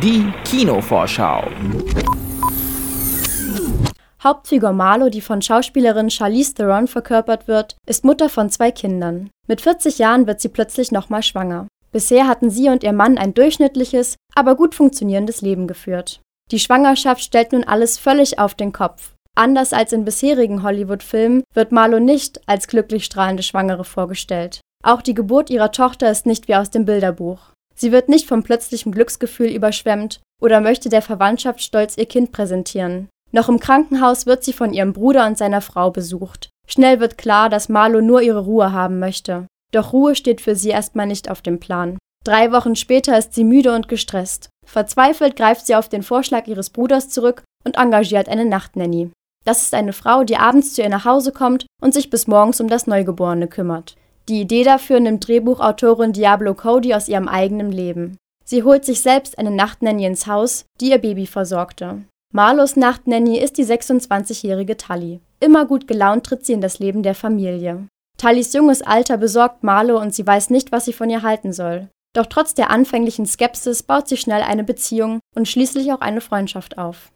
Die Kinovorschau. Hauptfigur Marlo, die von Schauspielerin Charlize Theron verkörpert wird, ist Mutter von zwei Kindern. Mit 40 Jahren wird sie plötzlich nochmal schwanger. Bisher hatten sie und ihr Mann ein durchschnittliches, aber gut funktionierendes Leben geführt. Die Schwangerschaft stellt nun alles völlig auf den Kopf. Anders als in bisherigen Hollywood-Filmen wird Marlo nicht als glücklich strahlende Schwangere vorgestellt. Auch die Geburt ihrer Tochter ist nicht wie aus dem Bilderbuch. Sie wird nicht von plötzlichem Glücksgefühl überschwemmt oder möchte der Verwandtschaft stolz ihr Kind präsentieren. Noch im Krankenhaus wird sie von ihrem Bruder und seiner Frau besucht. Schnell wird klar, dass Marlo nur ihre Ruhe haben möchte. Doch Ruhe steht für sie erstmal nicht auf dem Plan. Drei Wochen später ist sie müde und gestresst. Verzweifelt greift sie auf den Vorschlag ihres Bruders zurück und engagiert eine Nachtnanny. Das ist eine Frau, die abends zu ihr nach Hause kommt und sich bis morgens um das Neugeborene kümmert. Die Idee dafür nimmt Drehbuchautorin Diablo Cody aus ihrem eigenen Leben. Sie holt sich selbst eine Nachtnanny ins Haus, die ihr Baby versorgte. Marlos Nachtnanny ist die 26-jährige Tully. Immer gut gelaunt tritt sie in das Leben der Familie. Tullys junges Alter besorgt Marlo und sie weiß nicht, was sie von ihr halten soll. Doch trotz der anfänglichen Skepsis baut sie schnell eine Beziehung und schließlich auch eine Freundschaft auf.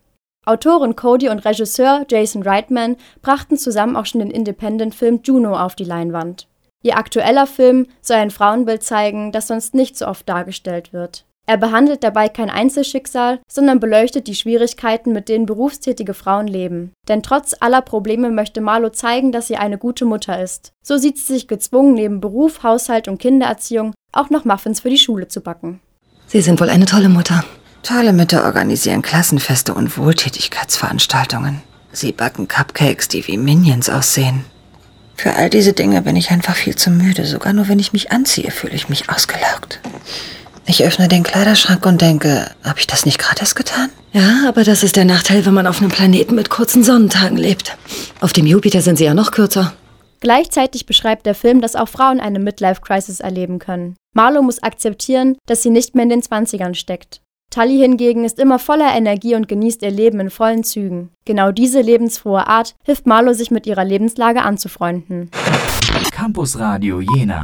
Autorin Cody und Regisseur Jason Reitman brachten zusammen auch schon den Independent-Film Juno auf die Leinwand. Ihr aktueller Film soll ein Frauenbild zeigen, das sonst nicht so oft dargestellt wird. Er behandelt dabei kein Einzelschicksal, sondern beleuchtet die Schwierigkeiten, mit denen berufstätige Frauen leben. Denn trotz aller Probleme möchte Marlo zeigen, dass sie eine gute Mutter ist. So sieht sie sich gezwungen, neben Beruf, Haushalt und Kindererziehung auch noch Muffins für die Schule zu backen. Sie sind wohl eine tolle Mutter. Tolle Mütter organisieren Klassenfeste und Wohltätigkeitsveranstaltungen. Sie backen Cupcakes, die wie Minions aussehen. Für all diese Dinge bin ich einfach viel zu müde. Sogar nur wenn ich mich anziehe, fühle ich mich ausgelaugt. Ich öffne den Kleiderschrank und denke, habe ich das nicht gerade erst getan? Ja, aber das ist der Nachteil, wenn man auf einem Planeten mit kurzen Sonnentagen lebt. Auf dem Jupiter sind sie ja noch kürzer. Gleichzeitig beschreibt der Film, dass auch Frauen eine Midlife-Crisis erleben können. Marlo muss akzeptieren, dass sie nicht mehr in den 20ern steckt. Tully hingegen ist immer voller Energie und genießt ihr Leben in vollen Zügen. Genau diese lebensfrohe Art hilft Marlo, sich mit ihrer Lebenslage anzufreunden. Campus Radio Jena